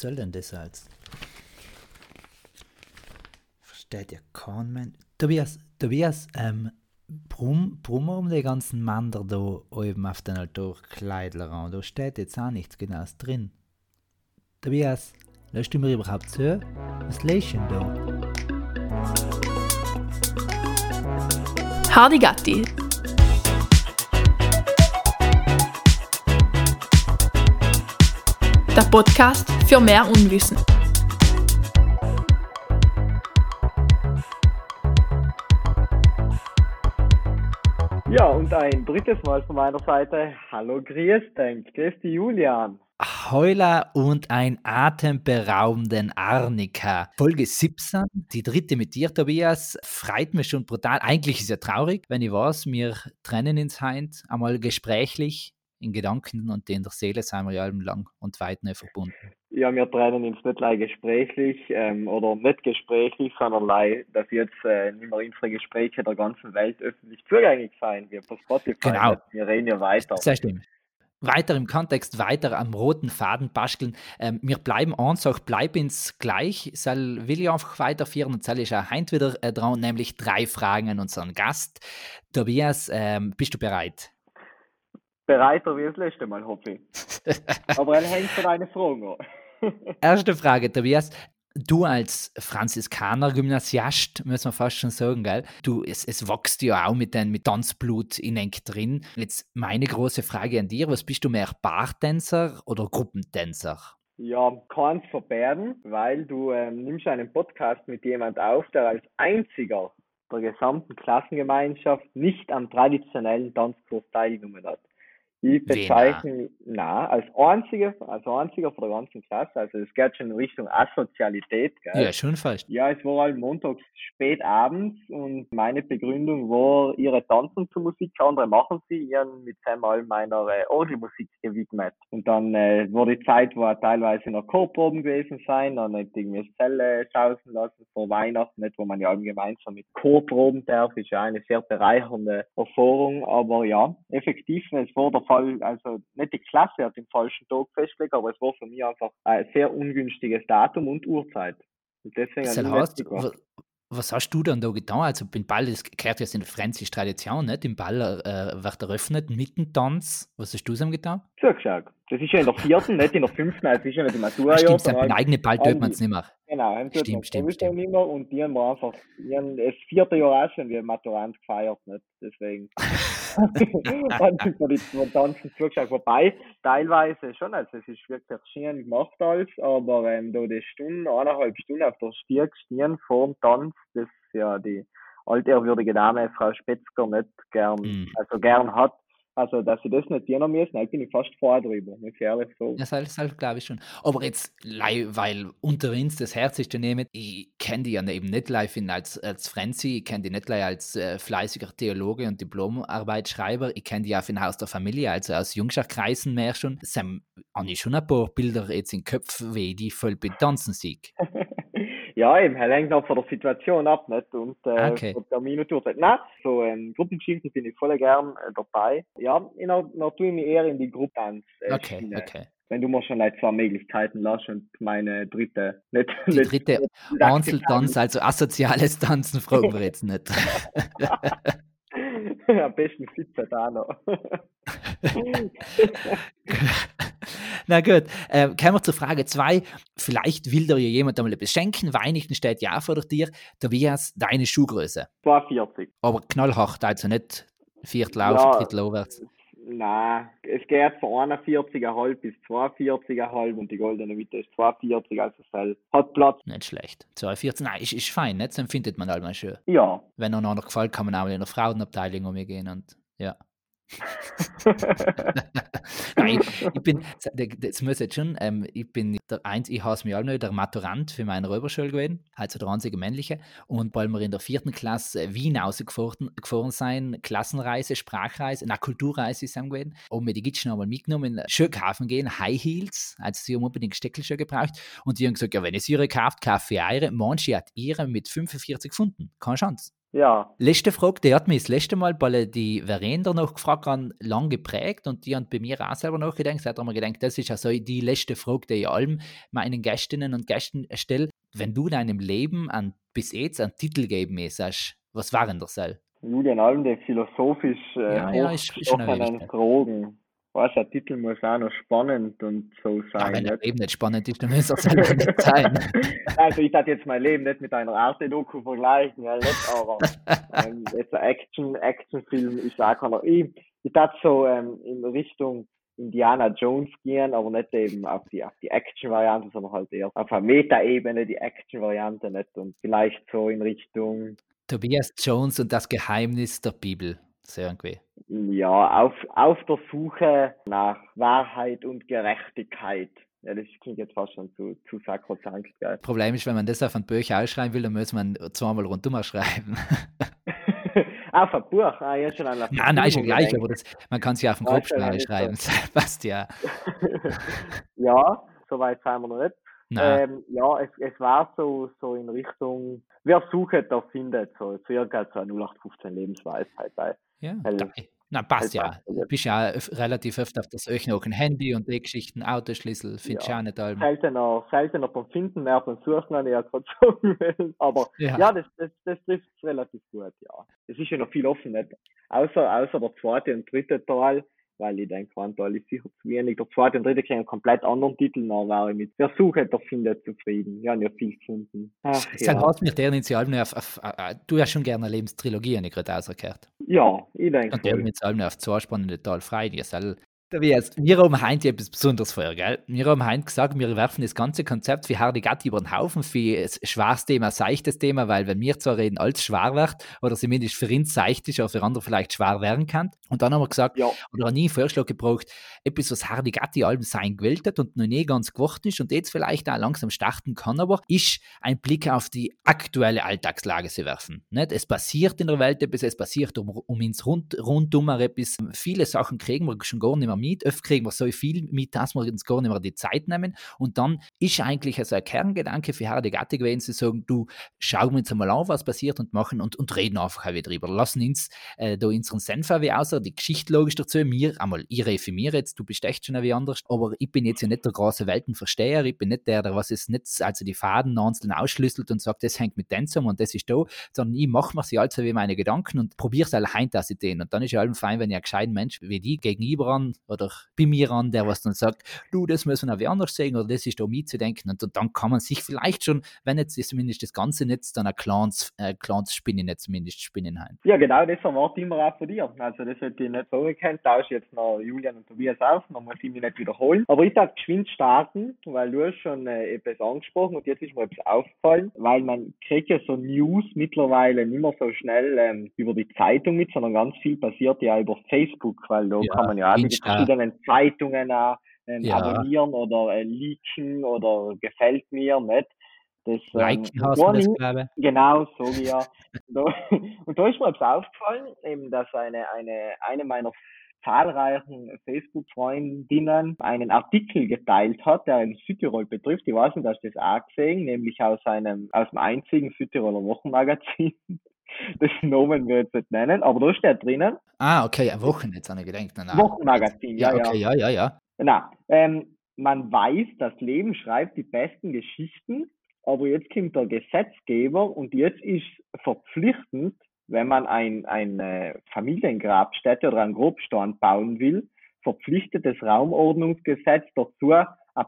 Soll denn das als? Versteht ja kein Mensch. Tobias, Tobias, ähm, Brumm, Brummer um die ganzen Mander da oben auf den Altarkleidler Da steht jetzt auch nichts Genaues drin. Tobias, lässt du mir überhaupt zu? Was du denn da? Hardy Gatti. Der Podcast für mehr Unwissen. Ja, und ein drittes Mal von meiner Seite. Hallo, grüß dich. Grüß dich, Julian. Heuler und ein atemberaubenden Arnika. Folge 17, die dritte mit dir, Tobias. Freut mich schon brutal. Eigentlich ist es ja traurig, wenn ich weiß, wir trennen ins Heint, einmal gesprächlich, in Gedanken und in der Seele sind wir ja lang und weit nicht verbunden. Ja, wir trennen uns nicht leider gesprächlich ähm, oder nicht gesprächlich, sondern leider, dass jetzt äh, nicht mehr unsere Gespräche der ganzen Welt öffentlich zugänglich sein, Spotify. Genau. Wir reden ja weiter. Sehr stimmt. Weiter im Kontext, weiter am roten Faden basteln. Ähm, wir bleiben eins, auch bleib ins gleich. Soll will ich einfach weiterführen und soll ich auch heint wieder äh, dran, nämlich drei Fragen an unseren Gast. Tobias, ähm, bist du bereit? Bereiter wie das letzte Mal, hoffe ich. Aber er hängt von deinen Fragen an. Erste Frage, Tobias. Du als Franziskaner-Gymnasiast, muss man fast schon sagen, gell? Du, es, es wächst ja auch mit, den, mit Tanzblut in eng drin. Jetzt meine große Frage an dir: Was bist du mehr, Bartänzer oder Gruppentänzer? Ja, keins verbergen, weil du ähm, nimmst einen Podcast mit jemand auf, der als einziger der gesamten Klassengemeinschaft nicht am traditionellen Tanzkurs teilgenommen hat. Ich bezeichne, na, als einziger, als einziger von der ganzen Klasse, also es geht schon in Richtung Asozialität, gell? Ja, schon fast. Ja, es war halt montags spät abends und meine Begründung war, ihre tanzen zur Musik, andere machen sie, ihren mit einmal meiner äh, Orgelmusik gewidmet. Und dann äh, war die Zeit, wo er teilweise noch Chorproben gewesen sein, dann hätte ich mir Zelle sausen lassen vor Weihnachten, nicht, wo man ja gemeinsam mit Chorproben darf, ist ja eine sehr bereichernde Erfahrung, aber ja, effektiv, es war der Fall, also nicht die Klasse hat den falschen Tag festgelegt, aber es war für mich einfach ein sehr ungünstiges Datum und Uhrzeit. Und deswegen Das heißt, wa- was hast du dann da getan? Also, beim Ball, das gehört jetzt in die französische Tradition, nicht? Im Ball äh, wird eröffnet mit dem Tanz. Was hast du dann getan? zugeschaut. Das ist ja in der vierten, nicht in der fünften, also ist ja nicht im Ah, Matura-Jahr. stimmt, sondern sein eigene Ball tut man es nicht mehr. Genau, haben tut Stimmt, stimmt, stimmt. nicht mehr und die haben wir einfach, die haben das vierte Jahr auch schon wie ein Maturant gefeiert, nicht? Deswegen haben sie mir die Tanzen zugeschaut. Wobei, teilweise schon, also es ist wirklich schön gemacht alles, aber ähm, da die Stunde, eineinhalb Stunden auf der Stieg stehen vor dem Tanz, das ja die altehrwürdige Dame Frau Spetzger nicht gern, Mhm. also gern hat. Also, dass sie das nicht dienen müssen, da bin ich fast froh drüber, muss ich ehrlich sagen. Ja, das, das glaube ich schon. Aber jetzt, weil unter uns das Herz ist daneben, ich kenne die ja eben nicht live in als, als Franzi, ich kenne die nicht gleich als äh, fleißiger Theologe und Diplomarbeitsschreiber, ich kenne die auch von Haus der Familie, also aus Jungschaft-Kreisen mehr schon. Sind habe ich schon ein paar Bilder jetzt im Kopf, wie die voll betanzen sehe. ja, eben, hängt auch von der Situation ab, nicht? Und äh, Okay. von der Minuturzeit. Nein, so ähm, Gruppengeschichten bin ich voll gern äh, dabei. Ja, noch, noch tue ich mich eher in die Gruppentanz. Äh, Okay, Schiene. okay. Wenn du mir schon like, zwei Möglichkeiten lässt und meine dritte nicht. Die nicht- dritte Einzeltanz, also asoziales Tanzen, fragen wir jetzt nicht. Am besten sitzen da noch. Na gut, äh, kommen wir zur Frage 2. Vielleicht will dir ja jemand einmal etwas schenken. Weihnachten steht ja auch vor Tür. Tobias, deine Schuhgröße. 240. Aber knallhart, also nicht Viertel auf, Ja. Drittel aufwärts. Nein, es geht von 41,5 bis 42,5 und die goldene Mitte ist 42, also es halt- hat Platz. Nicht schlecht. 2,14, nein, ist, ist fein, nicht? So empfindet man halt mal schön. Ja. Wenn er noch gefällt, kann man auch in der Frauenabteilung umgehen und ja. Nein, ich bin, das muss jetzt schon, ähm, ich bin der eins, ich hasse mich auch noch, der Maturant für meine Räuberschule gewesen, also der einzige männliche. Und weil wir in der vierten Klasse Wien rausgefahren gefahren sein, Klassenreise, Sprachreise, na Kulturreise ist es gewesen, und mir die Gitschen einmal mitgenommen, schön kaufen gehen, High Heels, also sie haben unbedingt Steckelschuhe gebraucht. Und die haben gesagt, ja, wenn es ihre kauft, kaufe ich ihre. Manche hat ihre mit 45 Pfunden, keine Chance. Ja. Letzte Frage, die hat mich das letzte Mal bei die Verena noch gefragt, haben, lang geprägt und die haben bei mir auch selber nachgedacht. Da hat mir gedacht, das ist ja so die letzte Frage, die ich allem meinen Gästinnen und Gästen stelle. Wenn du deinem Leben an, bis jetzt einen Titel geben müsstest, was waren das? Julian Alm, der philosophisch äh, Ja, ja, ist- ist. Drogen. Weißt, der Titel muss auch noch spannend und so Ja, sein. wenn nicht? Leben nicht spannend ist, dann muss es selber nicht sein. also ich darf jetzt mein Leben nicht mit einer Arte-Doku vergleichen, ja, nicht, aber ähm, jetzt ein Action, Actionfilm ist auch keiner. Ich, ich darf so ähm, in Richtung Indiana Jones gehen, aber nicht eben auf die, auf die Action-Variante, sondern halt eher auf einer Meta-Ebene die Action-Variante nicht und vielleicht so in Richtung Tobias Jones und das Geheimnis der Bibel. So irgendwie. ja, auf, auf der Suche nach Wahrheit und Gerechtigkeit. Ja, das klingt jetzt fast schon zu, zu sakrosankt, gell? Problem ist, wenn man das auf ein Buch ausschreiben will, dann muss man zweimal rundum schreiben. auf ein Buch, ah, ja, schon an nein, nein, Verfilmung gleich, aber das, man kann es ja auf den Ja, Kopf ist ja nicht schreiben. Das passt ja. ja, soweit sind wir noch nicht. Ähm, ja, es, es war so, so in Richtung, wer sucht, der findet, so circa so eine 0815 Lebensweisheit. Weil, ja, weil- na, passt ja. Du bist ja relativ oft auf das ein Handy und die Geschichten, Autoschlüssel, findest du Ja. auch nicht allem. Seltener, seltener beim Finden, mehr beim Suchen, habe ich ja gerade sagen. Aber Ja. ja, das, das, das trifft es relativ gut, ja. Es ist ja noch viel offen, nicht? Außer, außer der zweite und dritte Teil, weil ich denke, Teil ist sicher zu wenig. Der zweite und dritte kriegen einen komplett anderen Titel, dann war ich mit Wer sucht, der findet zufrieden. Wir haben ja viel gefunden. Ach, Sag, ja. hast mir der Initial auf, auf, auf, du hast schon gerne eine Lebenstrilogie, habe ich gerade ausgekehrt. ja, ich denke Und der voll. Initial auf zwei spannende Teile frei, die soll. Tobias, wir haben heute etwas Besonderes vor, gell? Wir haben heute gesagt, wir werfen das ganze Konzept für Hardy Gatti über den Haufen, für ein schwaches Thema, seichtes Thema, weil wenn wir zwar reden, alles schwer wird, oder zumindest für uns seicht ist, aber für andere vielleicht schwer werden kann. Und dann haben wir gesagt, Ja, oder habe nie einen Vorschlag gebraucht, etwas, was Hardy Gatti Alben sein gewählt hat und noch nie ganz geworden ist und jetzt vielleicht auch langsam starten kann, aber ist ein Blick auf die aktuelle Alltagslage zu werfen. Nicht? Es passiert in der Welt etwas, es passiert um, um uns rund, rundum etwas. Viele Sachen kriegen wir schon gar nicht mehr mit. Oft kriegen wir so viel mit, dass wir uns gar nicht mehr die Zeit nehmen. Und dann ist eigentlich also ein Kerngedanke für Hardy Gatti gewesen, zu sagen, du, schauen wir uns einmal an, was passiert und machen und, und reden einfach auch drüber. Lassen uns äh, da unseren Senf auch wie außer die Geschichte logisch dazu. Mir, einmal, ich mir jetzt, du bist echt schon wie anders, aber ich bin jetzt ja nicht der große Weltenversteher, ich bin nicht der, der was es nicht, also die Faden einzeln ausschlüsselt und sagt, das hängt mit dem zusammen und das ist da, sondern ich mache mir sie also wie meine Gedanken und probiere es alle heim, dass ich den. Und dann ist ja allem fein, wenn ich einen gescheiten Mensch wie die gegenüber an oder bei mir an, der was dann sagt, du, das muss man auch wie anders sehen oder das ist da mitzudenken und, und dann kann man sich vielleicht schon, wenn jetzt ist zumindest das ganze Netz, dann ein kleines, äh, kleines Spinnennetz zumindest spinnen heim. ja, genau, das erwarte ich immer auch von dir. Also, das hätte ich nicht so gekannt. Tausch jetzt noch Julian und Tobias auf, dann muss ich mich nicht wiederholen. Aber ich darf geschwind starten, weil du hast schon äh, etwas angesprochen und jetzt ist mir etwas aufgefallen, weil man kriegt ja so News mittlerweile nicht mehr so schnell ähm, über die Zeitung mit, sondern ganz viel passiert ja über Facebook, weil da Ja, kann man ja auch Insta. verschiedenen Zeitungen auch, ähm, Ja. abonnieren oder äh, leaken oder gefällt mir nicht. Das, ähm, Liken du das. Genau, so wie ja. Und da, ist mir etwas aufgefallen, eben, dass eine, eine, eine meiner zahlreichen Facebook-Freundinnen einen Artikel geteilt hat, der in Südtirol betrifft. Ich weiß nicht, hast du das auch gesehen, nämlich aus einem, aus dem einzigen Südtiroler Wochenmagazin. Das Namen wir jetzt nicht nennen, aber da steht drinnen, Ah, okay, ein Wochenende, habe ich gedacht. Nein. Wochenmagazin, ja, ja. okay, ja, ja, ja. Genau. Ähm, man weiß, das Leben schreibt die besten Geschichten, aber jetzt kommt der Gesetzgeber und jetzt ist verpflichtend, wenn man ein, eine Familiengrabstätte oder einen Grobstein bauen will, verpflichtet das Raumordnungsgesetz dazu, eine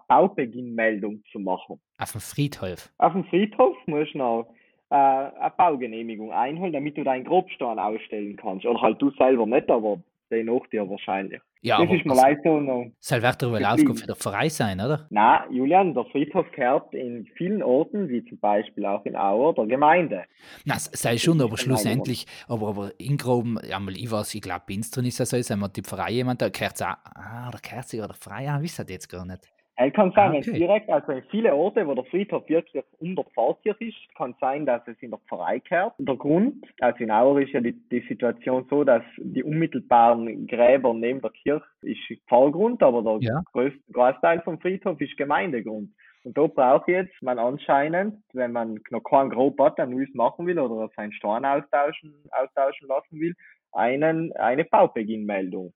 Baubeginnmeldung zu machen. Auf dem Friedhof. Auf dem Friedhof musst du noch äh, eine Baugenehmigung einholen, damit du deinen Grobstein ausstellen kannst. Oder halt du selber nicht, aber der nach dir wahrscheinlich. Ja, das aber ist mir das leid so noch. soll wird darüber. Aufgabe für den Verein sein, oder? Na, Julian, der Friedhof gehört in vielen Orten, wie zum Beispiel auch in Auer, der Gemeinde. Na, es sei schon, aber Nein, schlussendlich, aber, aber in Groben, ja, mal, ich weiß, ich glaube, drin ist das so, sind wir die Pfarrei jemand, da gehört auch, ah, oder gehört sie oder Pfarrei, ja, wisst ihr jetzt gar nicht. Es kann sein, Ah, okay. direkt, also in viele Orte, wo der Friedhof wirklich unter der Pfarrkirche ist, kann sein, dass es in der Pfarrei gehört. Der Grund, also in Auer ist ja die, die Situation so, dass die unmittelbaren Gräber neben der Kirche ist Pfarrgrund, aber der Ja. größte Großteil vom Friedhof ist Gemeindegrund. Und da braucht jetzt man anscheinend, wenn man noch keinen Grob hat, ein neues machen will oder seinen Stein austauschen, austauschen lassen will, einen, eine Baubeginnmeldung.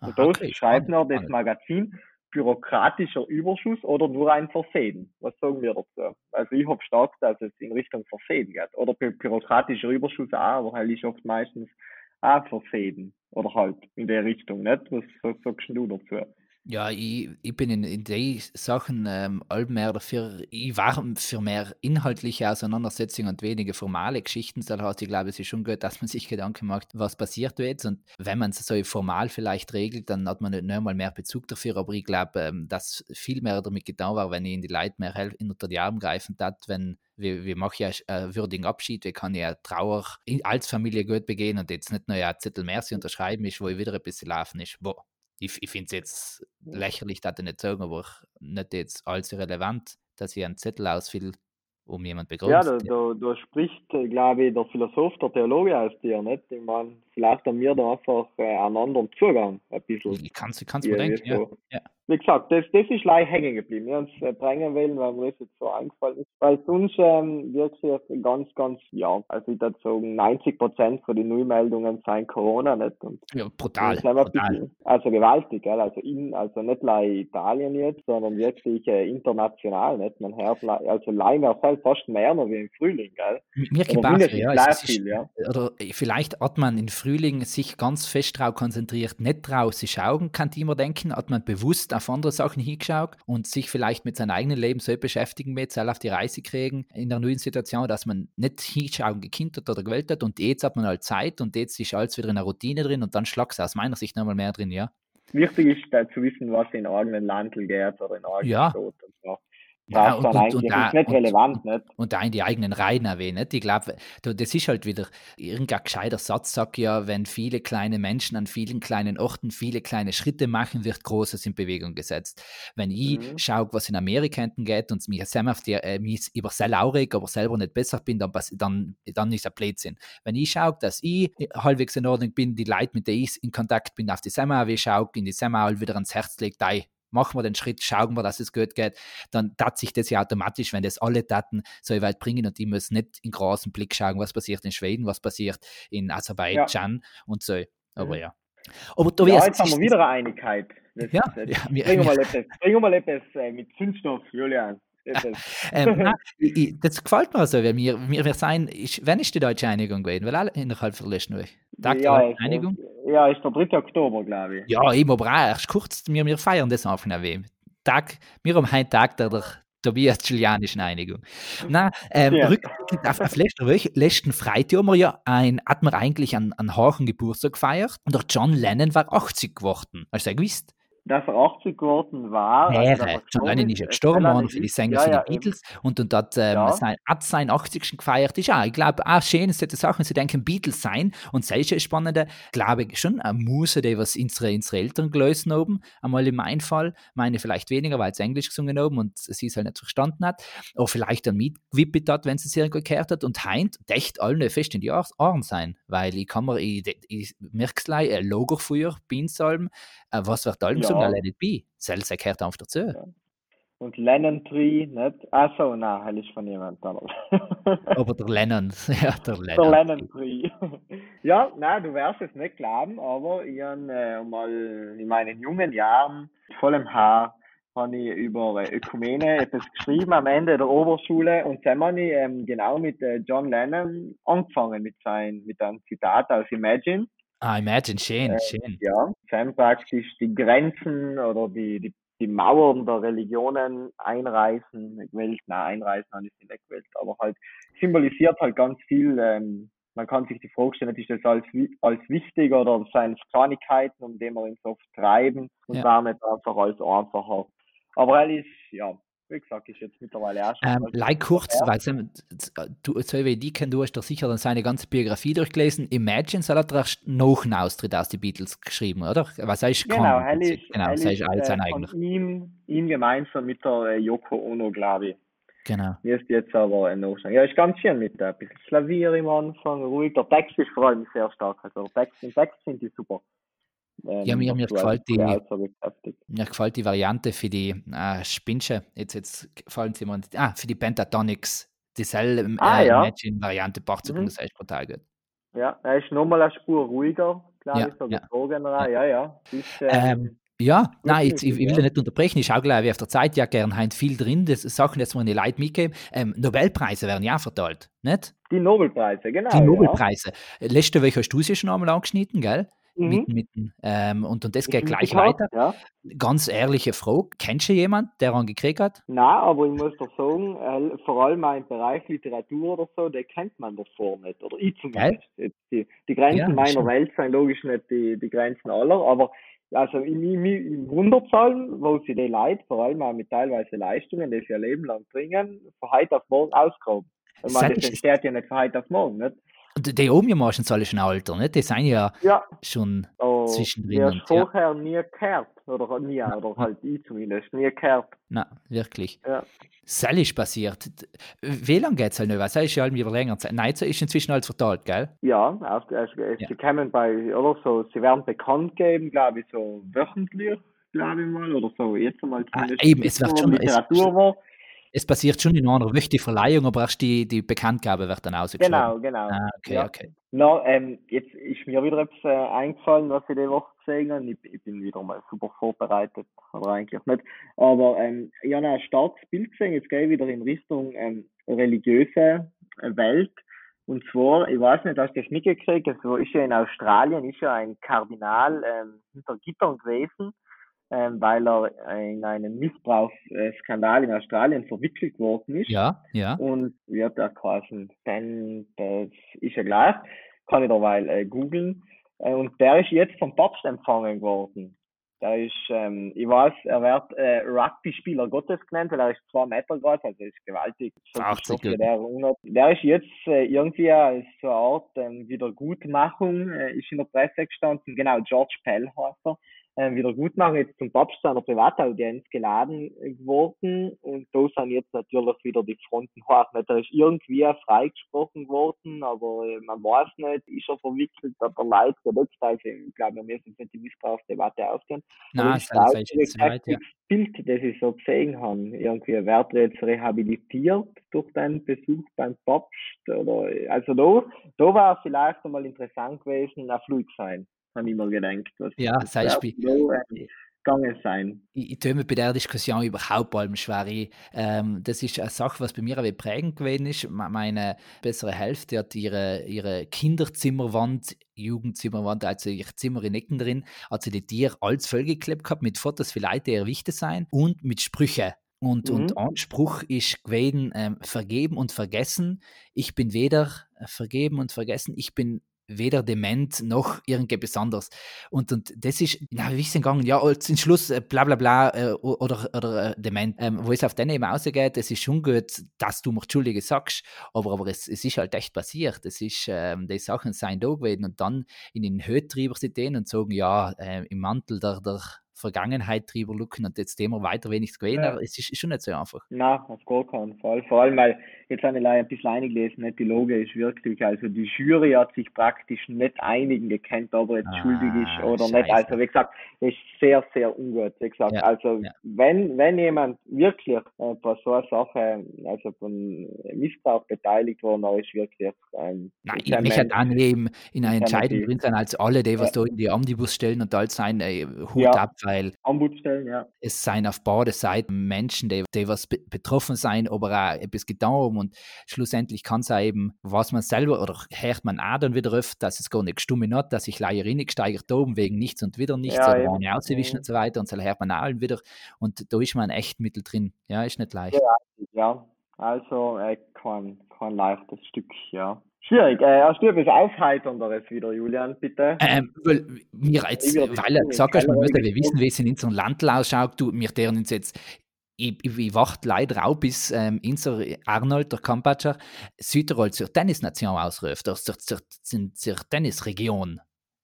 Und da okay, schreibt noch das Magazin, bürokratischer Überschuss oder nur ein Versehen? Was sagen wir dazu? Also ich habe stark, dass es in Richtung Versehen geht. Oder bü bürokratischer Überschuss auch, aber halt ist oft meistens auch Versehen. Oder halt in der Richtung, nicht? Was sagst du dazu? Ja, ich, ich bin in, in den Sachen ähm, mehr dafür, ich war für mehr inhaltliche Auseinandersetzungen und weniger formale Geschichten. Das heißt, ich glaube, es ist schon gut, dass man sich Gedanken macht, was passiert jetzt. Und wenn man es so formal vielleicht regelt, dann hat man nicht nur mal mehr Bezug dafür. Aber ich glaube, ähm, dass viel mehr damit getan war, wenn ich in die Leute mehr unter die Arme greifen tat, wenn wir, wir machen ja einen würdigen Abschied, wir kann ja Trauer als Familie gut begehen und jetzt nicht nur ein Zettel Merci unterschreiben ist, wo ich wieder ein bisschen laufen ist. Boah, ich, ich finde es jetzt lächerlich, dass ich nicht sagen, aber nicht jetzt allzu relevant, dass ich einen Zettel ausfülle, um jemand begrüßt. Ja, da, da, da spricht, äh, glaube ich, der Philosoph, der Theologe aus dir, nicht? Ich meine, vielleicht haben wir da einfach äh, einen anderen Zugang, ein bisschen. Ich kann es mir denken, ja. ja wie gesagt, das, das ist leicht hängen geblieben. Wir haben es äh, bringen wollen, weil mir das jetzt so eingefallen ist. Weil sonst ähm, wirklich ganz, ganz, ja, also ich würde sagen, 90 Prozent von den Neumeldungen seien Corona nicht. Und ja, brutal. brutal. Bisschen, also gewaltig, gell? Also in, also nicht nur Italien jetzt, sondern wirklich äh, international, nicht? Man hört, also leider halt fast mehr noch wie im Frühling, gell? Mir gebracht, ja, es viel, ja. Oder vielleicht hat man im Frühling sich ganz fest drauf konzentriert, nicht drauf sich schauen, kann ich immer denken, hat man bewusst auf andere Sachen hingeschaut und sich vielleicht mit seinem eigenen Leben so beschäftigen mit, soll auf die Reise kriegen in der neuen Situation, dass man nicht hinschauen gekinnt hat oder gewählt hat und jetzt hat man halt Zeit und jetzt ist alles wieder in einer Routine drin und dann schlagst du aus meiner Sicht nochmal mehr drin, ja. Wichtig ist da zu wissen, was in eigenen Landl geht oder in eigenen ja. Tod und so. Ja, und, und, und, da, nicht relevant? Und da in die eigenen Reihen erwähnen. Ich glaube, das ist halt wieder irgendein gescheiter Satz, sagt ja, wenn viele kleine Menschen an vielen kleinen Orten viele kleine Schritte machen, wird Großes in Bewegung gesetzt. Wenn ich mhm. schaue, was in Amerika hinten geht und mich selber auf die, äh, mich über sehr aufregt, aber selber nicht besser bin, dann, dann, dann ist ein Blödsinn. Wenn ich schaue, dass ich halbwegs in Ordnung bin, die Leute, mit denen ich in Kontakt bin, auf die Semmer schaue, in die Semmer wieder ans Herz legt, machen wir den Schritt, schauen wir, dass es gut geht, dann tat sich das ja automatisch, wenn das alle Daten so weit bringen und die müssen nicht in großen Blick schauen, was passiert in Schweden, was passiert in Aserbaidschan ja. und so. Aber mhm. ja. Aber da ja, jetzt haben wir wieder eine Einigkeit. Das, ja, das, ja, bringen, wir mal etwas, bringen wir mal etwas mit Zündstoff, Julian. Ähm, nein, ich, das gefällt mir so, weil wir, wir, wir sein, ich, wann ist die deutsche Einigung gewesen? Weil alle innerhalb von letzten Woche. Tag ja, der Einigung? Ja, ist der 3. Oktober, glaube ich. Ja, immer erst kurz, wir, wir feiern das einfach nicht. Tag, wir haben einen Tag der, der Tobias-Julianischen Einigung. Na, ähm, ja. rückblickend auf, auf letzte Woche, letzten Freitag haben wir ja ein, hat man eigentlich einen, einen Geburtstag gefeiert und der John Lennon war 80 geworden. Hast du ja gewusst? Dass er 80 geworden war. Wäre. Also John Lennon ist ja gestorben worden für die Sänger ja, die ja, Beatles und, und hat, ähm, ja. sein, hat seinen 80. gefeiert. Ist auch, ich glaube, auch schön, solche Sachen, sie denken, Beatles sein und sei schon spannende, glaube ich, schon eine Muse, die was unsere, unsere Eltern gelöst haben. Einmal in meinem Fall, meine vielleicht weniger, weil sie Englisch gesungen haben und sie es halt nicht verstanden hat. Oder vielleicht dann mitgewippet hat, wenn sie es irgendwo gehört hat und heint, echt alle fest in die Ohren sein, weil ich kann mir, ich, ich merke es gleich, ein Logo früher, Beansalm, äh, was wird allem ja. gesungen? Let it be. Selbst gehört einfach dazu. Ja. Und Lennon Tree, nicht? Achso, nein, das ist von jemand anderem. Aber der Lennon, ja, der Lennon. Der Lennon Tree. ja, nein, du wirst es nicht glauben, aber ich habe äh, mal in meinen jungen Jahren, vollem Haar, habe ich über äh, Ökumene etwas geschrieben am Ende der Oberschule und dann habe ich ähm, genau mit äh, John Lennon angefangen mit, sein, mit einem Zitat aus Imagine. Ah, Imagine, schön, äh, schön. Ja, Sam praktisch die Grenzen oder die, die, die Mauern der Religionen einreißen, gewählt, nein, einreißen habe ich nicht gewählt, aber halt symbolisiert halt ganz viel, ähm, man kann sich die Frage stellen, ist das als, als wichtig oder seien es Kleinigkeiten, um die wir uns oft treiben und ja. damit einfach als einfacher. Aber er ist, ja, wie gesagt, ist jetzt mittlerweile erst. Ähm, like kurz, weil du, so wie die kennen, du hast doch sicher dann seine ganze Biografie durchgelesen. Imagine soll er noch einen Austritt aus den Beatles geschrieben, oder? Was heißt Genau, er ist, genau, ist, ist alles sein äh, eigener. Ihm, ihm gemeinsam mit der äh, Yoko Ono, glaube ich. Genau. Ist jetzt aber ein Nachschlag. Ja, ist ganz schön mit ein bisschen Klavier im Anfang, ruhig. Der Text ist vor allem sehr stark. Also der Text, im Text sind die super. Ähm, ja, mir, mir gefällt die. Ja, mir gefällt die Variante für die äh, Spinsche. Jetzt, jetzt gefallen sie mir. Ah, für die Pentatonics. Dieselbe Ah, äh, ja. Imagine-Variante, passt Mhm. das echt brutal gut. Ja, er ist nochmal eine Spur ruhiger, glaube Ja, ich, so ja. Ja, ja. ja. Ist, ähm, Ähm, ja, nein, jetzt, ich, ich will ja. ja nicht unterbrechen, ist auch gleich wie auf der Zeit ja gern hein viel drin. Das Sachen jetzt mal in die Leute mitgeben. Ähm, Nobelpreise werden ja verteilt, nicht? die Nobelpreise, genau. Die Nobelpreise. Letzte Woche hast du sie schon einmal angeschnitten, gell? Mhm. Mit, mit, ähm, und, und das geht gleich weiter. Ja. Ganz ehrliche Frage: Kennst du jemanden, der einen gekriegt hat? Nein, aber ich muss doch sagen, äh, vor allem auch im Bereich Literatur oder so, den kennt man davor nicht. Oder ich zumindest. Die, die Grenzen Ja, meiner stimmt. Welt sind logisch nicht die, die Grenzen aller, aber also in, in, in Wunderzahlen, wo sie die Leute, vor allem auch mit teilweise Leistungen, die sie ihr Leben lang bringen, von heute auf morgen ausgraben. Ich meine, das entsteht ja nicht von heute auf morgen, nicht? Und die oben ja meistens alle schon älter, nicht? Die sind ja Ja, schon oh, Zwischendrin und- ja. vorher nie gehört. Oder nie, oder halt ich zumindest, nie gehört. Na, wirklich. Ja. Sally ist passiert. Wie lange geht es halt nicht? Weil es ist ja halt wieder länger Zeit. Nein, es ist inzwischen alles verteilt, gell? Ja, also, äh, Ja. sie kommen bei, oder so, sie werden bekannt geben, glaube ich, so wöchentlich, glaube ich mal, oder so, jetzt einmal Ah, zumindest. eben, es wird schon- es- Literatur war. Es passiert schon in einer Woche die Verleihung, aber erst die, die Bekanntgabe wird dann ausgeschrieben. Genau, genau. Ah, okay, ja. okay. Na, ähm, jetzt ist mir wieder etwas äh, eingefallen, was ich die Woche gesehen habe. Ich, ich bin wieder mal super vorbereitet, aber eigentlich nicht. Aber ähm, ich habe ein starkes Bild gesehen, jetzt gehe ich wieder in Richtung ähm, religiöse Welt. Und zwar, ich weiß nicht, hast du das mitgekriegt, also ist ja in Australien, ist ja ein Kardinal ähm, hinter Gittern gewesen, ähm, weil er in einen Missbrauchsskandal in Australien verwickelt worden ist. Ja, ja. Und hat der geheißen? Dan, das ist ja gleich. Kann ich derweil äh, googeln. Äh, und der ist jetzt vom Papst empfangen worden. Der ist, ähm, ich weiß, er wird äh, Rugby-Spieler Gottes genannt, weil er ist zwei Meter groß, also ist gewaltig. So Ach, viel Stoff, sehr gut. der, unhat. der ist jetzt äh, irgendwie als so eine Art ähm, Wiedergutmachung, äh, ist in der Presse gestanden, genau, George Pell heißt er ähm, Wiedergutmachung jetzt zum Papst zu einer Privataudienz geladen geworden und da sind jetzt natürlich wieder die Fronten hoch. Nicht, Er ist irgendwie freigesprochen worden, aber äh, man weiß nicht, ist er verwickelt, hat er Leid gedeckt, also ich glaube, wir müssen jetzt nicht die Missbrauchsdebatte ausgehen. Nein, ich ist jetzt weit, ja. das Bild, das ich so gesehen habe, irgendwie wird er jetzt rehabilitiert durch den Besuch beim Papst oder, also da, da war vielleicht einmal interessant gewesen, ein Flug sein, habe ich mir gedacht. Was, Ja, was sagst wird du. da, äh, gegangen sein. ich, ich tue mir bei der Diskussion überhaupt allem schwer. Ich, ähm, das ist eine Sache, was bei mir aber prägend gewesen ist. Me- Meine bessere Hälfte hat ihre, ihre Kinderzimmerwand, Jugendzimmerwand, also ihr Zimmer in Ecken drin, hat sie die Tiere alles vollgeklebt gehabt mit Fotos für Leute, die ihr wichtig sein und mit Sprüchen. Und, Mhm. und ein Spruch ist gewesen, ähm, vergeben und vergessen. Ich bin weder äh, vergeben und vergessen, ich bin weder dement noch irgendetwas anderes. Und, und das ist, na, wie ist denn gegangen? Ja, zum Schluss, äh, bla bla bla, äh, oder, oder äh, dement. Ähm, wo es auf den eben ausgeht, es ist schon gut, dass du mir Entschuldige sagst, aber, aber es, es ist halt echt passiert. Es ist, ähm, die Sachen seien da gewesen und dann in den Höhe-Universitäten und sagen, ja, äh, im Mantel der, der Vergangenheit drüber lucken und jetzt dem wir weiter wenigstens gewesen, Ja. aber es ist, ist schon nicht so einfach. Na, auf gar keinen Fall. Vor allem, weil jetzt habe ich ein bisschen eingelesen, nicht die Loge ist wirklich, also die Jury hat sich praktisch nicht einigen gekannt, ob er jetzt Ah, schuldig ist oder scheiße. nicht. Also wie gesagt, das ist sehr, sehr ungut. Wie gesagt, Ja, also ja. wenn, wenn jemand wirklich äh, bei so einer Sache, also von Missbrauch beteiligt worden ist, wirklich ähm, Nein, ich möchte auch eben in einer Entscheidung drin sein, als alle, die was da in die Omnibus stellen und alles sein, äh, Hut ab, weil ja. es seien auf beide Seiten Menschen, die, die was be betroffen sein, aber auch etwas getan haben und schlussendlich kann es auch eben, was man selber, oder hört man auch dann wieder öfter, dass es gar nicht gestummen hat, dass sich Leier gesteigert oben wegen nichts und wieder nichts Ja, oder ohne auszuwischen Mhm. und so weiter und so hört man auch wieder und da ist man echt mittendrin, ja, ist nicht leicht. Ja, also äh, kein leichtes Stück, ja. Schwierig. Äh, hast du etwas Aufheiternderes wieder, Julian, bitte? Ähm, weil mir jetzt, weil er gesagt man muss ja Rolle wissen, wie es in unserem Landl ausschaut, du, wir deren uns jetzt, ich, ich, ich warte leider auch, bis ähm, unser Arnold, der Kampatscher, Südtirol zur Tennisnation ausruft, zur, zur, zur, zur Tennisregion.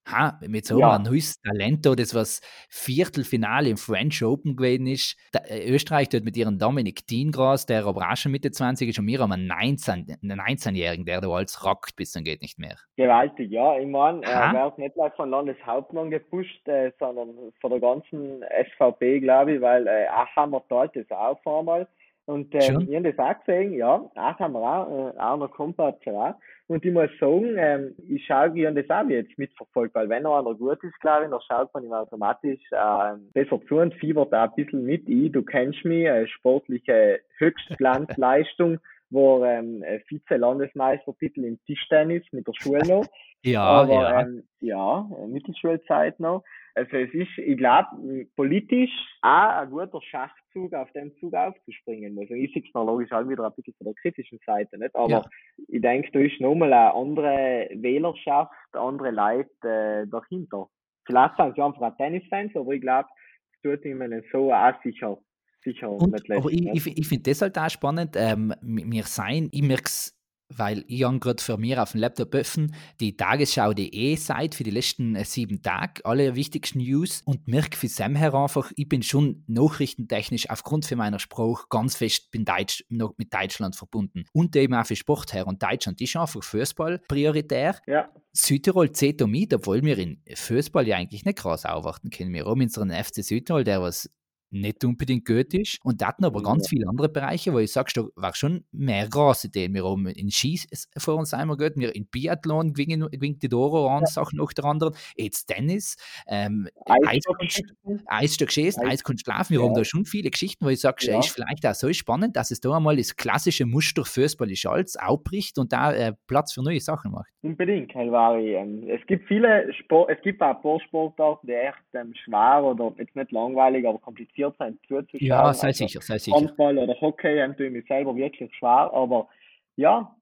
Ha, mit so Ja. neues Talento, das was Viertelfinale im French Open gewesen ist. Da, äh, Österreich dort mit ihrem Dominik Diengras, der aber auch schon Mitte 20 ist, und wir haben einen 19 einen 19-Jährigen, der da alles rockt bis dann geht nicht mehr. Gewaltig, ja. Ich meine, er wird nicht gleich von Landeshauptmann gepusht, äh, sondern von der ganzen SVP, glaube ich, weil äh, Achammer teilt das auch einmal. Und ähm, Schon? ich habe das auch gesehen, ja, Achammer auch, äh, auch noch Kompatz auch. Und ich muss sagen, ähm, ich schaue, ich habe das auch jetzt mitverfolgt, weil wenn noch einer gut ist, glaube ich, dann schaut man ihm automatisch äh, besser zu und fiebert auch ein bisschen mit ein. Du kennst mich, äh, sportliche Höchstglanzleistung, wo ähm, äh, Vize-Landesmeistertitel im Tischtennis mit der Schule noch. Ja, Aber ja. ähm, ja, äh, Mittelschulzeit noch. Also es ist, ich glaube, politisch auch ein guter Schachzug, auf den Zug aufzuspringen. Also ich sehe es noch logisch auch wieder ein bisschen von der kritischen Seite, nicht? Aber Ja. ich denke, da ist nochmal eine andere Wählerschaft, andere Leute äh, dahinter. Vielleicht sind sie einfach auch Tennisfans, aber ich glaube, es tut ihnen so auch sicher, sicher Und, aber ich, ich, ich finde das halt auch spannend. Ähm, wir sein, ich merke es, weil ich habe gerade für mir auf dem Laptop öffnen, die Tagesschau.de Seite für die letzten äh, sieben Tage, alle wichtigsten News und merke für Sam her einfach, ich bin schon nachrichtentechnisch aufgrund von meiner Sprache ganz fest bin Deutsch, noch mit Deutschland verbunden. Und eben auch für Sport her. Und Deutschland ist einfach Fußball prioritär. Ja, Südtirol zählt da mit, obwohl wir in Fußball ja eigentlich nicht krass aufwarten können. Wir haben unseren FC Südtirol, der was nicht unbedingt gut ist. Und da hatten aber ganz viele andere Bereiche, wo ich sage, da war schon mehr große Ideen. Wir haben in Skis vor uns einmal gehört, wir in Biathlon gewinnen gewinnen die Doro eine Sache nach der anderen. Jetzt Tennis, ähm, Eiskunst, Eishockey. Eisstock schießen, Eis- Eiskunst schlafen. Wir Ja. haben da schon viele Geschichten, wo ich sage, Ja. ist vielleicht auch so spannend, dass es da einmal das klassische Muster Fußball ist alles aufbricht und da äh, Platz für neue Sachen macht. Unbedingt, Helvari. Ähm, es gibt viele Sport, es gibt auch ein paar Sportarten, die echt ähm, schwer oder jetzt nicht langweilig, aber kompliziert sind zuzuschauen. Ja, sei Also sicher, sei sicher. Handball oder Hockey ähm, tue ich mich selber wirklich schwer, aber ja,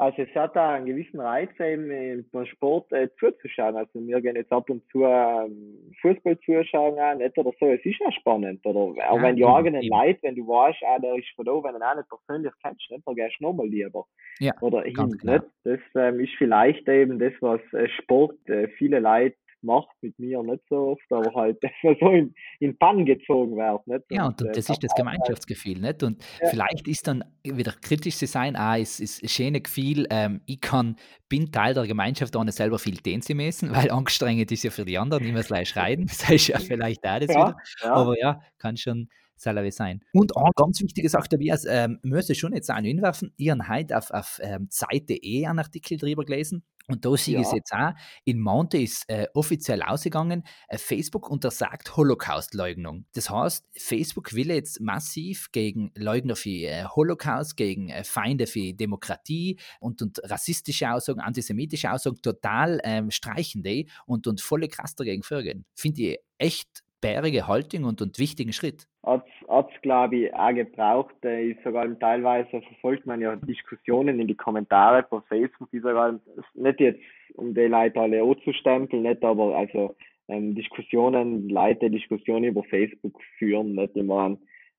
also es hat da einen gewissen Reiz eben beim Sport äh, zuzuschauen. Also wir gehen jetzt ab und zu ähm, Fußball zuschauen, auch, nicht oder so. Es ist auch spannend, oder auch Ja, wenn die eigenen eben. Leute, wenn du weißt, ah, der ist von da, wenn du ihn auch nicht persönlich kennst, nicht, dann gehst du nochmal lieber Ja, oder hin. Nicht? Das ähm, ist vielleicht eben das, was äh, Sport äh, viele Leute macht, mit mir nicht so oft, aber halt, dass man so in, in Bann gezogen wird. Nicht? Ja, und, äh, das ist das Gemeinschaftsgefühl, nicht? Und Ja. vielleicht ist dann wieder kritisch zu sein, ah, es ist ein schönes Gefühl, ähm, ich kann, bin Teil der Gemeinschaft, ohne selber viel den zu messen, weil anstrengend ist ja für die anderen, immer gleich schreien, das ist ja vielleicht auch das ja, wieder. ja, Aber ja, kann schon selber sein. Und eine ganz wichtige Sache, Tobias, ähm, müsste schon jetzt auch hinwerfen, habe heute auf, auf ähm, Zeit.de einen Artikel drüber gelesen und da sehe ich es jetzt auch, in Monte ist äh, offiziell ausgegangen, äh, Facebook untersagt Holocaust-Leugnung. Das heißt, Facebook will jetzt massiv gegen Leugner für äh, Holocaust, gegen äh, Feinde für Demokratie und, und rassistische Aussagen, antisemitische Aussagen total ähm, streichen die und, und volle krass dagegen vorgehen. Finde ich echt bärige Haltung und, und wichtigen Schritt. hat's, hat's glaube ich auch gebraucht. Äh, ist sogar teilweise verfolgt man ja Diskussionen in die Kommentare bei Facebook, die sogar nicht jetzt um die Leute alle anzustempeln, nicht aber also ähm, Diskussionen, Leute Diskussionen über Facebook führen, nicht immer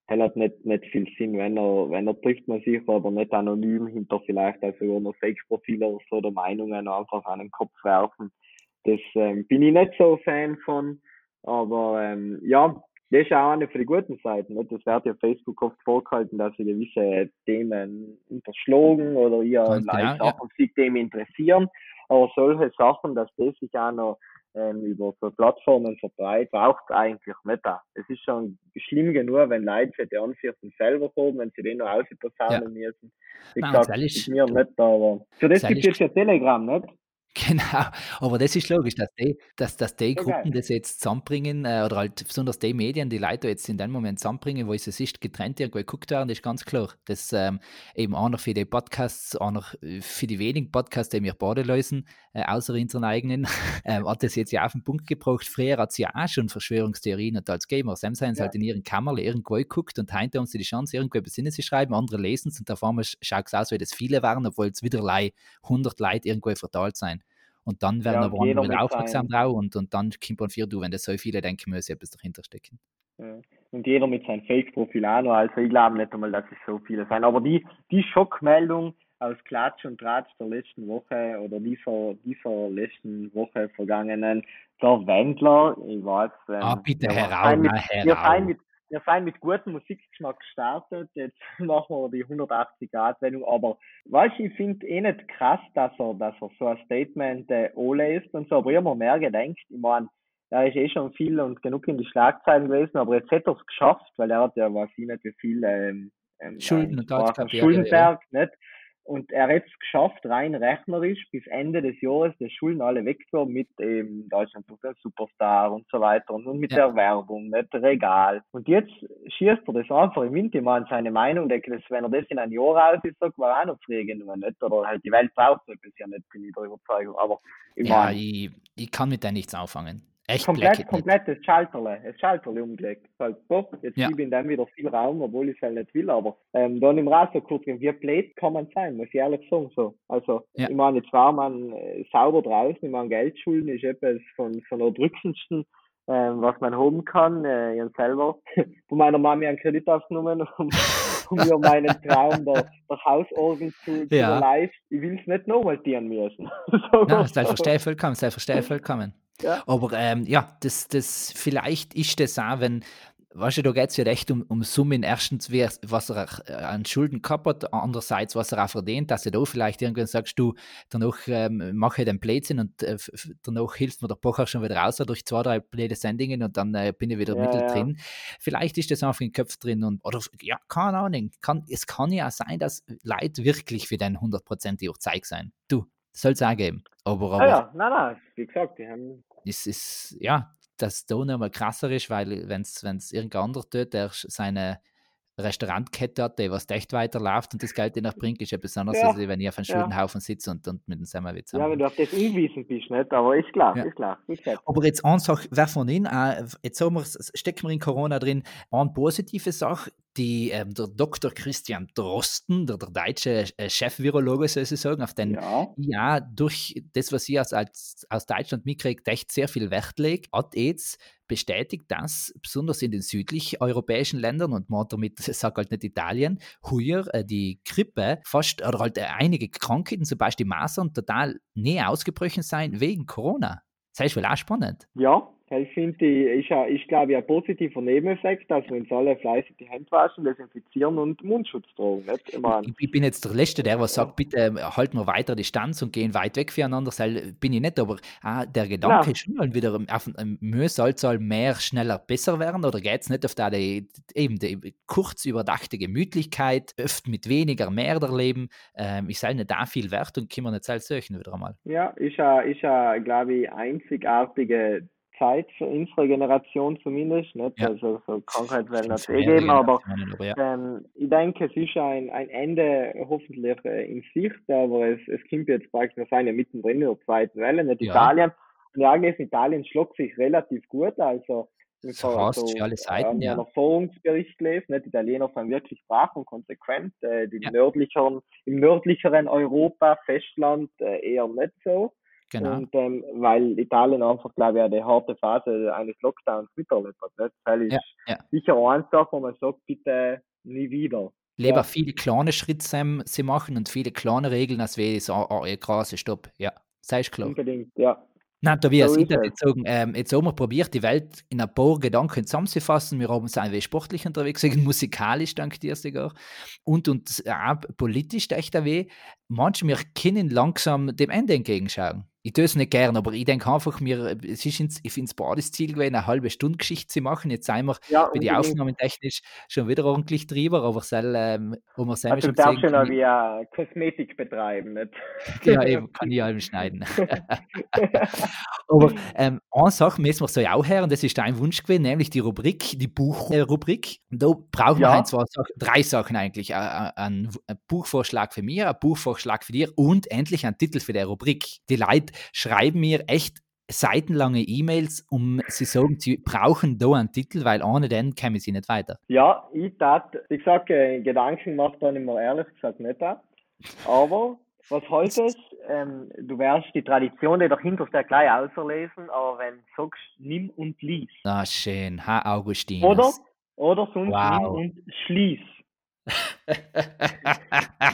hell hat nicht, nicht viel Sinn, wenn er, wenn er trifft man sich, aber nicht anonym hinter vielleicht also nur Fake-Profile oder so oder Meinungen einfach an den Kopf werfen. Das ähm, bin ich nicht so Fan von, aber ähm, ja, das ist auch eine von den guten Seiten. Nicht? Das wird ja Facebook oft vorgehalten, dass sie gewisse Themen unterschlagen oder ihr Ganz genau, ja. Sachen sich dem interessieren. Aber solche Sachen, dass das sich auch noch ähm, über so Plattformen verbreitet, braucht eigentlich nicht. Auch. Es ist schon schlimm genug, wenn Leute für die Ansichten selber kommen, wenn sie den noch ausposaunen müssen. Wie Nein, gesagt, das ist- mir nicht, aber für das gibt es ja Telegram, nicht? Genau, aber das ist logisch, dass die, dass, dass die Ja, Gruppen das jetzt zusammenbringen, äh, oder halt besonders die Medien, die Leute jetzt in dem Moment zusammenbringen, wo es ist, getrennt irgendwo geguckt werden, das ist ganz klar. Das ähm, eben auch noch für die Podcasts, auch noch äh, für die wenigen Podcasts, die wir beide lösen, äh, außer unseren eigenen, ähm, hat das jetzt ja auf den Punkt gebracht. Früher hat es ja auch schon Verschwörungstheorien und als Gamer. Sam sind sie Ja. halt in ihren Kammerle irgendwo geguckt und heute haben sie die Chance, irgendwo über Sinne zu schreiben, andere lesen es und auf einmal schaut es aus, wie das viele waren, obwohl es wieder lei 100 Leute irgendwo verteilt sein. Und dann werden Ja, aber andere wieder aufmerksam drauf und, und dann kommt man für du, wenn das so viele denken, muss etwas dahinter stecken. Ja. Und jeder mit seinem Fake-Profil auch noch. Also ich glaube nicht einmal, dass es so viele sein. Aber die, die Schockmeldung aus Klatsch und Tratsch der letzten Woche oder dieser, dieser letzten Woche vergangenen, der Wendler, ich weiß. Ähm, ah, bitte, mit, seien mit, wir seien mit gutem Musikgeschmack gestartet, jetzt machen wir die 180-Grad-Wendung, aber weißt ich finde eh nicht krass, dass er, dass er so ein Statement äh, anlässt und so, aber ich habe mir mehr gedacht, ich meine, er ist eh schon viel und genug in die Schlagzeilen gewesen, aber jetzt hätte er es geschafft, weil er hat ja, weiß ich nicht, wie viel ähm, ähm, Schulden, Schuldenberg, ja. nicht? Und er hat es geschafft, rein rechnerisch, bis Ende des Jahres die Schulden alle wegzuhaben mit eben Deutschland Superstar und so weiter und, und mit ja. der Werbung, nicht Regal. Und jetzt schießt er das einfach im Winter mal in seine Meinung, denke, dass wenn er das in ein Jahr raus ist, sagt war auch noch pflegen, nicht? Oder halt die Welt braucht so etwas ja nicht, bin ich der Überzeugung. Aber ich ja, mein, ich, ich kann mit der nichts anfangen. Echt komplett, komplett das Schalterle, das Schalterle umgelegt. Halt, doch, jetzt ja. gebe ich dann wieder viel Raum, obwohl ich es halt nicht will, aber ähm, dann im Rasen kurz, wie blöd kann man sein, muss ich ehrlich sagen. So. Also, ja. ich meine, jetzt war man äh, sauber draußen, ich meine, Geldschulden ist etwas von, von der drückendsten, was man haben kann. Äh, ich selber von meiner Mami einen Kredit aufgenommen, um, um mir meinen Traum der, der Hausorgel zu, ja. zu live. Ich will es nicht nochmal tieren müssen. so, ja, selbstverständlich vollkommen, selbstverständlich vollkommen. Ja. Aber ähm, ja, das, das, vielleicht ist das auch, wenn, weißt du, da geht es ja echt um, um Summen. Erstens, was er äh, an Schulden gehabt hat, andererseits, was er auch verdient, dass du da vielleicht irgendwann sagst, du, danach ähm, mache ich den Blödsinn und äh, danach hilft mir der Pocher schon wieder raus durch zwei, drei blöde Sendungen und dann äh, bin ich wieder ja, mittel ja. drin. Vielleicht ist das einfach in den Köpfen drin und, oder, ja, keine Ahnung. Kann, es kann ja sein, dass Leute wirklich für den hundertprozentig auch Zeug sein. Du, soll es auch geben. Aber, aber ah ja, nein, nein, wie gesagt, die haben es ist, ja, dass da nochmal krasser ist, weil wenn es irgendein anderer tut, der seine Restaurantkette hat, die was echt weiterläuft und das Geld danach bringt, ist ja besonders, ja. als wenn ich auf einem Schuldenhaufen sitze und, und mit dem Semmelwitz Ja, wenn du auf das hingewiesen bist, nicht? aber ist klar, ja. ist klar. Ist aber jetzt eine Sache, wer von Ihnen, äh, jetzt wir, stecken wir in Corona drin, eine positive Sache, die, ähm, der Dr. Christian Drosten, der, der deutsche äh, Chefvirologe sozusagen, auf den ja. ja durch das, was ich aus, als, aus Deutschland mitkriege, echt sehr viel Wert legt, hat jetzt bestätigt, dass besonders in den südlich europäischen Ländern und man damit sagt halt nicht Italien, heuer äh, die Grippe fast oder halt äh, einige Krankheiten, zum Beispiel Masern, total nie ausgebrochen sein wegen Corona. Das ist wohl auch spannend. Ja, das finde ich, ist, ist glaube ich, ein positiver Nebeneffekt, dass wir uns alle fleißig die Hände waschen, desinfizieren und Mundschutz tragen. Ich, ich, bin jetzt der Letzte, der was sagt, bitte ähm, halten wir weiter Distanz und gehen weit weg voneinander. Bin ich nicht, aber ah, der Gedanke ja. ist schon mal wieder, auf ähm, Mühe soll es mehr, schneller, besser werden oder geht es nicht auf da die, eben die kurz überdachte Gemütlichkeit, oft mit weniger mehr erleben. Ähm, ich soll nicht da viel wert und können wir nicht solchen wieder einmal. Ja, ist ja, ist ja glaube ich, einzigartige Zeit für unsere Generation zumindest. Nicht? Ja. Also so Krankheit werden es eh geben, aber ja. ähm, ich denke, es ist ein, ein Ende hoffentlich äh, in Sicht, aber es, es kommt jetzt praktisch, wir sind ja mittendrin in der zweiten Welle, nicht ja. Italien. Und ja, Italien schlägt sich relativ gut, also Fast so, für alle Seiten, ja. Erfahrungsbericht gelesen, nicht? Die Italiener sind wirklich brav und konsequent, äh, die ja. nördlicheren, im nördlicheren Europa, Festland äh, eher nicht so. Genau. Und ähm, weil Italien einfach, glaube ich, eine harte Phase eines Lockdowns miterlebt hat. Nicht? Das ist ja, ja. sicher eine Sache, wo man sagt, bitte nie wieder. Lieber ja. viele kleine Schritte sie machen und viele kleine Regeln, als wäre es ein großer Stopp. Ja, sei es klar. Unbedingt, ja. Nein, Tobias, so ich würde sagen, ähm, jetzt haben wir probiert, die Welt in ein paar Gedanken zusammenzufassen. Wir haben sein wie sportlich unterwegs, musikalisch, dank dir sogar. Und, und auch politisch, echt weh. Manche wir können langsam dem Ende entgegenschauen ich tue es nicht gern, aber ich denke einfach, mir, es ist ins, ich finde es beides Ziel gewesen, eine halbe Stunde Geschichte zu machen. Jetzt sind wir ja, bei den Aufnahmen technisch schon wieder ordentlich drüber, aber soll, ähm, wo wir also, schon du darfst schon wie eine Kosmetik betreiben, nicht? Genau, eben, kann ich allem schneiden. aber ähm, eine Sache müssen wir so auch her, und das ist dein Wunsch gewesen, nämlich die Rubrik, die Buchrubrik. Da brauchen ja. wir ein, zwei, drei Sachen eigentlich. Ein, ein Buchvorschlag für mich, ein Buchvorschlag für dich und endlich ein Titel für die Rubrik. Die Leute schreiben mir echt seitenlange E-Mails, um sie sagen, sie brauchen da einen Titel, weil ohne den kämen sie nicht weiter. Ja, ich tat, wie gesagt, Gedanken macht dann immer ehrlich gesagt nicht ab. Aber was heute ist, ähm, du wirst die Tradition, die dahinter ist, gleich auserlesen, aber wenn du sagst, nimm und lies. Ah, schön. Ha, Augustin. Oder, oder sonst wow. nimm und schließ.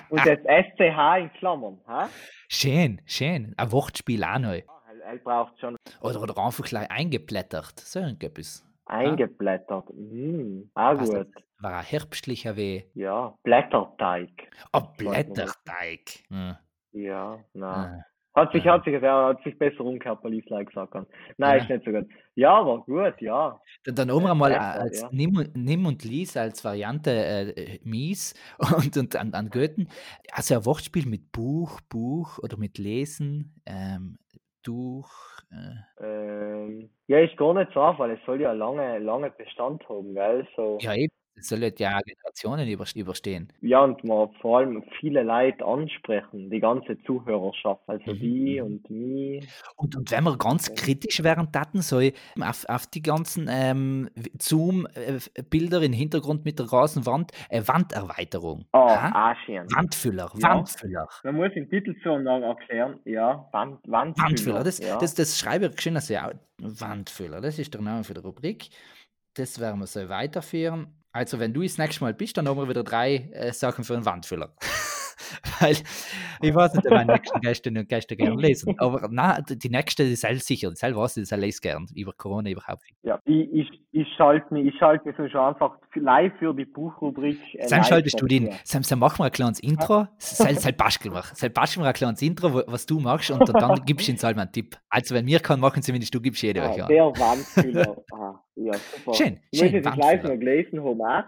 Und das SCH in Klammern. Ha? schön, schön. Ein Wortspiel auch noch. Er, er braucht schon Oder, oder einfach gleich eingeblättert. So irgendetwas. eingeblättert. Hm, auch Was gut. War ein herbstlicher Weh. Ja, Blätterteig. Oh. Blätterteig. Hm. Ja, na. Ah. Hat sich, Ja. hat sich, er hat sich besser umgekehrt, weil ich es gesagt habe. Nein, Ja. ist nicht so gut. Ja, aber gut, ja. Dann, dann oben einmal als ja. nimm, und- nimm und lies als Variante äh, mies und, und an, an Goethen. Also ein Wortspiel mit Buch, Buch oder mit Lesen, ähm, durch. Äh, Ähm, ja, ist gar nicht so einfach, weil es soll ja lange, lange Bestand haben, gell? So. ja, eben. Das soll ja Generationen übers- überstehen. Ja, und man vor allem viele Leute ansprechen, die ganze Zuhörerschaft, also Mhm, die mhm. und mich. Und, und wenn wir ganz kritisch wären, taten so auf, auf die ganzen ähm, Zoom-Bilder im Hintergrund mit der Rasenwand, äh, Wanderweiterung. Ah, Ha? auch schön. Wandfüller, Ja. Wandfüller. Man muss den Titel so noch erklären. Ja, Wand, Wandfüller. Wandfüller, das, ja. das, das schreibe ich schön, also ja, Wandfüller, das ist der Name für die Rubrik. Das werden wir so weiterführen. Also, wenn du das nächste Mal bist, dann haben wir wieder drei äh, Sachen für einen Wandfüller. Weil ich weiß nicht, ob meine nächsten Gäste und Gäste gerne lesen. Aber na, die nächste ist selbst sicher, die selber weiß ich, lese gern. Über Corona überhaupt nicht. Ja, ich, ich, ich schalte mich, ich schalte mich so schon einfach live für die Buchrubrik. äh, Sam schaltest du den. Sam, Sam, mach mal ein kleines Intro. Sam, Sam, bastel mal. Sam, bastel mal ein kleines Intro, was du machst, und dann, dann gibst du uns halt mal einen Tipp. Also, wenn wir kann, machen zumindest du, gibst jeder euch Ah, an. der Wandfüller. ah, ja, super. Schön, Ich schön, muss jetzt live noch gelesen haben.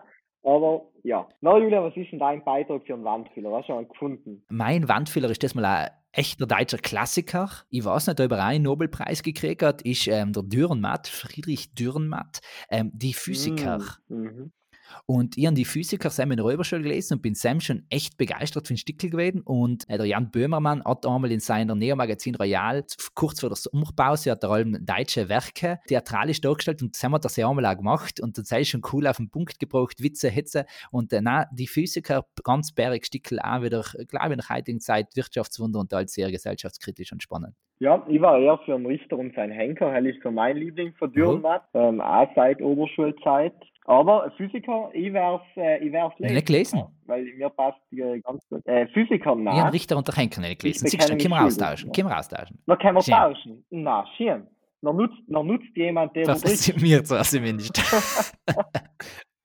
Aber ja. Na, Julia, was ist denn dein Beitrag für einen Wandfüller? Was hast du schon gefunden? Mein Wandfüller ist das mal ein echter deutscher Klassiker. Ich weiß nicht, ob er einen Nobelpreis gekriegt hat, ist ähm, der Dürrenmatt, Friedrich Dürrenmatt, ähm, die Physiker. Mm, mhm. Und ich habe die Physiker der Räuberschule gelesen und bin Sam schon echt begeistert für den Stickel gewesen. Und äh, der Jan Böhmermann hat einmal in seiner Neo-Magazin Royal, kurz vor der Sommerpause, hat er allem deutsche Werke theatralisch dargestellt und Sam hat das ja einmal auch gemacht und das ist schon cool auf den Punkt gebracht, Witze, Hetze. Und äh, na, die Physiker, ganz bärig Stickel, auch wieder, glaube ich, in der heutigen Zeit Wirtschaftswunder und als sehr gesellschaftskritisch und spannend. Ja, ich war eher für einen Richter und seinen Henker. Hell ist so mein Liebling von Dürrenmatt. Ähm, auch seit Oberschulzeit. Aber Physiker, ich wär's, äh, ich wär's Nicht gelesen? Ja, weil mir passt äh, ganz gut. Äh, Physiker, Ich habe nein. Richter und der Henker nicht gelesen. Siehst du, können wir austauschen. Können wir austauschen. Na, können wir Schön. tauschen? Na, schön. Na, nutzt, na, nutzt jemand der Das ist mir zwar zumindest.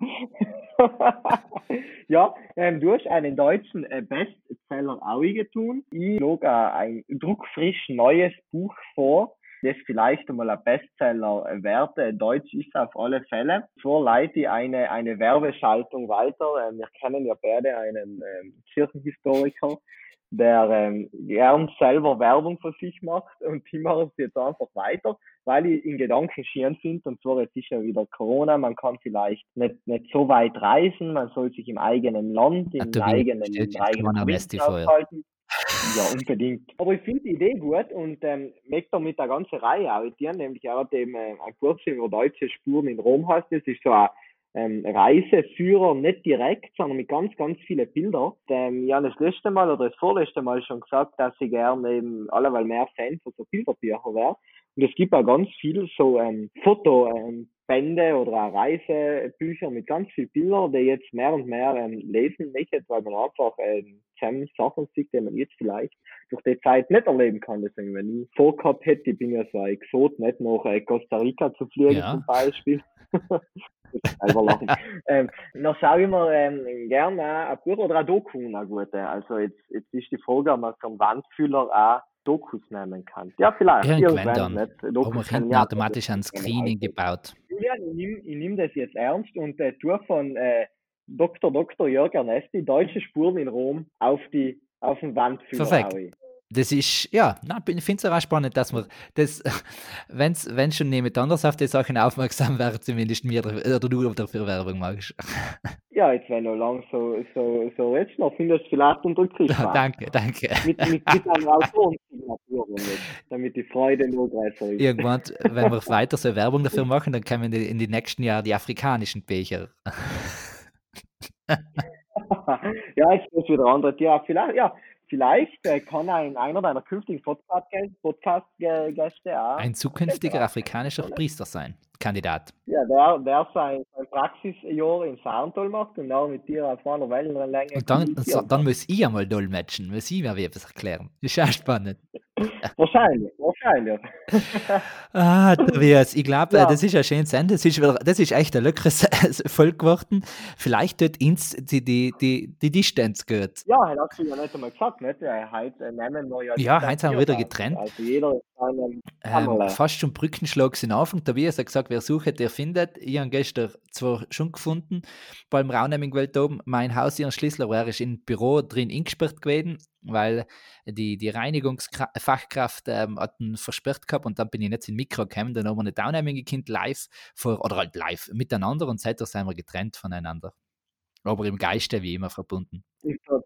ja, ähm, du hast einen deutschen äh, Bestseller auch getun. Ich log äh, ein druckfrisch neues Buch vor, das vielleicht einmal ein Bestseller äh, werde. Deutsch ist auf alle Fälle. Zuvor leite ich eine, eine Werbeschaltung weiter. Ähm, wir kennen ja beide einen ähm, Kirchenhistoriker, der ähm, gern selber Werbung für sich macht und ich mache es jetzt einfach weiter weil ich in Gedanken schön finde, und zwar jetzt ist ja wieder Corona, man kann vielleicht nicht, nicht so weit reisen, man soll sich im eigenen Land, im eigenen, der eigenen ja. aufhalten. Ja, unbedingt. Aber ich finde die Idee gut und ähm, möchte damit eine ganze Reihe auditieren, nämlich auch dem äh, ein Kurs über deutsche Spuren in Rom heißt das, ist so ein ähm, Reiseführer, nicht direkt, sondern mit ganz, ganz vielen Bildern. Ähm, ich habe das letzte Mal oder das vorletzte Mal schon gesagt, dass ich gerne eben alleweil mehr Fan von so Bilderbücher wäre. Und es gibt auch ganz viel so ähm, Fotobände oder auch Reisebücher mit ganz vielen Bildern, die jetzt mehr und mehr ähm, lesen möchte, weil man einfach ähm, zusammen Sachen sieht, die man jetzt vielleicht durch die Zeit nicht erleben kann. Deswegen, wenn ich vorgehabt hätte, ich bin ja so ein Exot, nicht nach äh, Costa Rica zu fliegen Ja. zum Beispiel. selber lachen. ähm, noch schaue ich mir ähm, gerne ein Buch oder ein Doku eine gute. Also jetzt, jetzt ist die Frage, ob man so einen Wandfüller auch Dokus nehmen kann. Ja, vielleicht. Irgendwann dann. Dokus wir hinten ja- automatisch ein Screening gebaut. Julian, ich nehme nehm das jetzt ernst und äh, tue von äh, Dr. Dr. Jörg Ernesti deutsche Spuren in Rom auf die auf den Wandführer. Perfekt. Das ist, ja, ich finde es auch spannend, dass man das, wenn's, wenn schon jemand anders auf die Sachen aufmerksam wäre, zumindest mir oder du dafür Werbung machst. Ja, jetzt wenn du lang so, so, so redest, dann findest du vielleicht unter Kriegssprache. danke, danke. mit, mit, mit einer Autorensignatur, damit, die Freude noch größer ist. Irgendwann, wenn wir weiter so Werbung dafür machen, dann kommen in die, in die nächsten Jahre die afrikanischen Becher. ja, jetzt ist wieder andere. Ja, vielleicht, ja, vielleicht äh, kann ein, einer deiner künftigen Podcast-Gäste Podcast, Gäste auch. Ein zukünftiger afrikanischer Priester sein. Kandidat. Ja, der, der sein, sein Praxisjahr in Sarntal macht und dann mit dir auf einer Wellenlänge. Und dann, kommunizieren dann muss ich einmal dolmetschen, muss ich mir etwas erklären. Das ist auch spannend. Wahrscheinlich, wahrscheinlich. Ah, Tobias, ich glaube, Ja. das ist ein schönes Ende. Das ist, das ist echt ein leckeres Volk geworden. Vielleicht tut uns die, die, die, die Distanz gut. Ja, das hast du ja nicht einmal gesagt, nicht? Ja, Heute nehmen wir ja. Ja, heute haben wir wieder getrennt. Also jeder ist seinem Ähm, fast schon Brückenschlag sind Anfang. Tobias hat gesagt, wer sucht, der findet. Ich habe gestern zwar schon gefunden, beim Raunheiming Welt oben, mein Haus, ihren Schlüssel, aber er ist im Büro drin eingesperrt gewesen, weil die, die Reinigungsfachkraft ähm, hat ihn versperrt gehabt und dann bin ich nicht ins Mikro gekommen. Dann haben wir eine Downheiming Kind live, vor, oder halt live miteinander und seitdem sind wir getrennt voneinander. Aber im Geiste wie immer verbunden. Ist so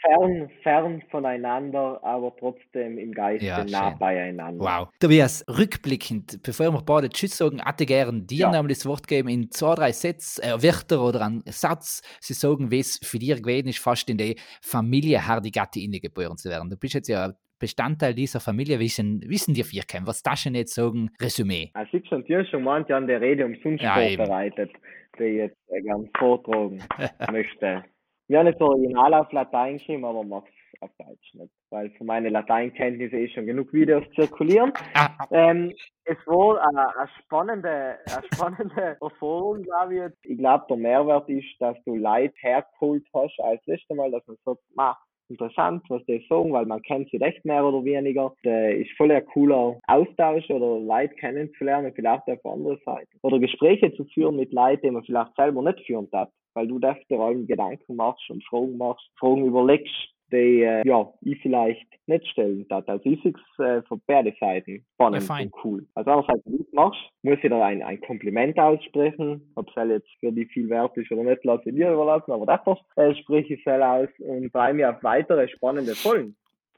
fern, fern voneinander, aber trotzdem im Geiste Ja, nah schön. beieinander. Wow. Tobias, rückblickend, bevor wir beide Tschüss sagen, hätte ich gern dir Ja. nämlich das Wort geben in zwei, drei Sätze, äh, Wörter oder einen Satz. Sie sagen, wie es für dich gewesen ist, fast in die Familie Hardigatti geboren zu werden. Du bist jetzt ja Bestandteil dieser Familie. Wissen, wissen die vier kennen? Was das schon jetzt sagen? Resümee. Also ich schon dir schon manche an der Rede umsonst Ja, eben. vorbereitet, die ich jetzt äh, gern vortragen möchte. Wir haben jetzt original auf Latein geschrieben, aber mach's auf Deutsch nicht, weil für meine Lateinkenntnisse eh schon genug Videos zirkulieren. Ah, Ähm, es war eine, eine spannende, eine spannende Erfahrung, glaube ich. jetzt. Ich glaube, der Mehrwert ist, dass du Leute hergeholt hast, als letztes Mal, dass man sagt, ma, interessant, was die sagen, weil man kennt sie recht mehr oder weniger. Das ist voll ein cooler Austausch oder Leute kennenzulernen, vielleicht auf andere Seiten. Oder Gespräche zu führen mit Leuten, die man vielleicht selber nicht führen darf, weil du darfst dir allem Gedanken machst und Fragen machst, Fragen überlegst, die äh, ja, ich vielleicht nicht stellen darf. Also ich sehe es äh, von beide Seiten spannend Ja, und cool. Also einerseits, wenn du es machst, muss ich dir ein, ein Kompliment aussprechen. Ob es halt jetzt für dich viel wert ist oder nicht, lasse ich dir überlassen, aber dafür äh, spreche ich halt aus und freue mich auf weitere spannende Folgen.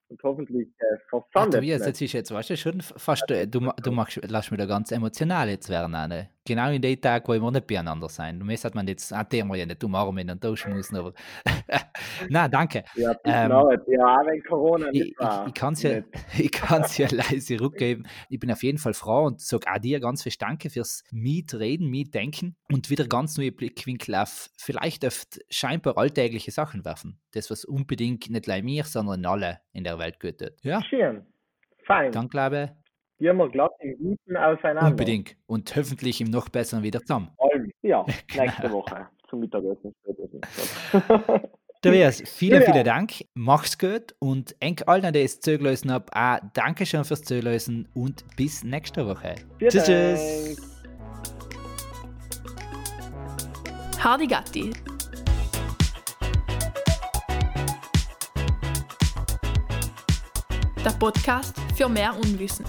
Und hoffentlich äh, Tobias, nicht. jetzt ist jetzt, weißt du, schon fast, äh, du, du machst, lass mich da ganz emotional jetzt werden. Anne. Genau in den Tag, wo wir nicht beieinander sein. Du müsst man jetzt, ah, der wir ja nicht umarmen und tauschen müssen, aber. Na, danke. Ja, Ähm, genau. Ja, auch wenn Corona Ich, nicht war. ich, ich kann es ja, ich kann's ja leise rückgeben. Ich bin auf jeden Fall froh und sage auch dir ganz viel Danke fürs Mitreden, Mitdenken und wieder ganz neue Blickwinkel auf vielleicht oft scheinbar alltägliche Sachen werfen. Das, was unbedingt nicht nur mir, sondern alle in der Welt tut. Ja, Schön. Fein. dann glaube Die haben wir glatt im Guten auseinander. unbedingt und hoffentlich im noch besseren wieder zusammen. Allem. Ja, Genau. nächste Woche zum Mittagessen. Tobias, vielen, Ja. vielen Dank. Mach's gut und eng allen, die es zugelassen haben, auch Dankeschön fürs Zugelassen und bis nächste Woche. Vielen Tschüss, Dank. tschüss. Hardigatti. Der Podcast für mehr Unwissen.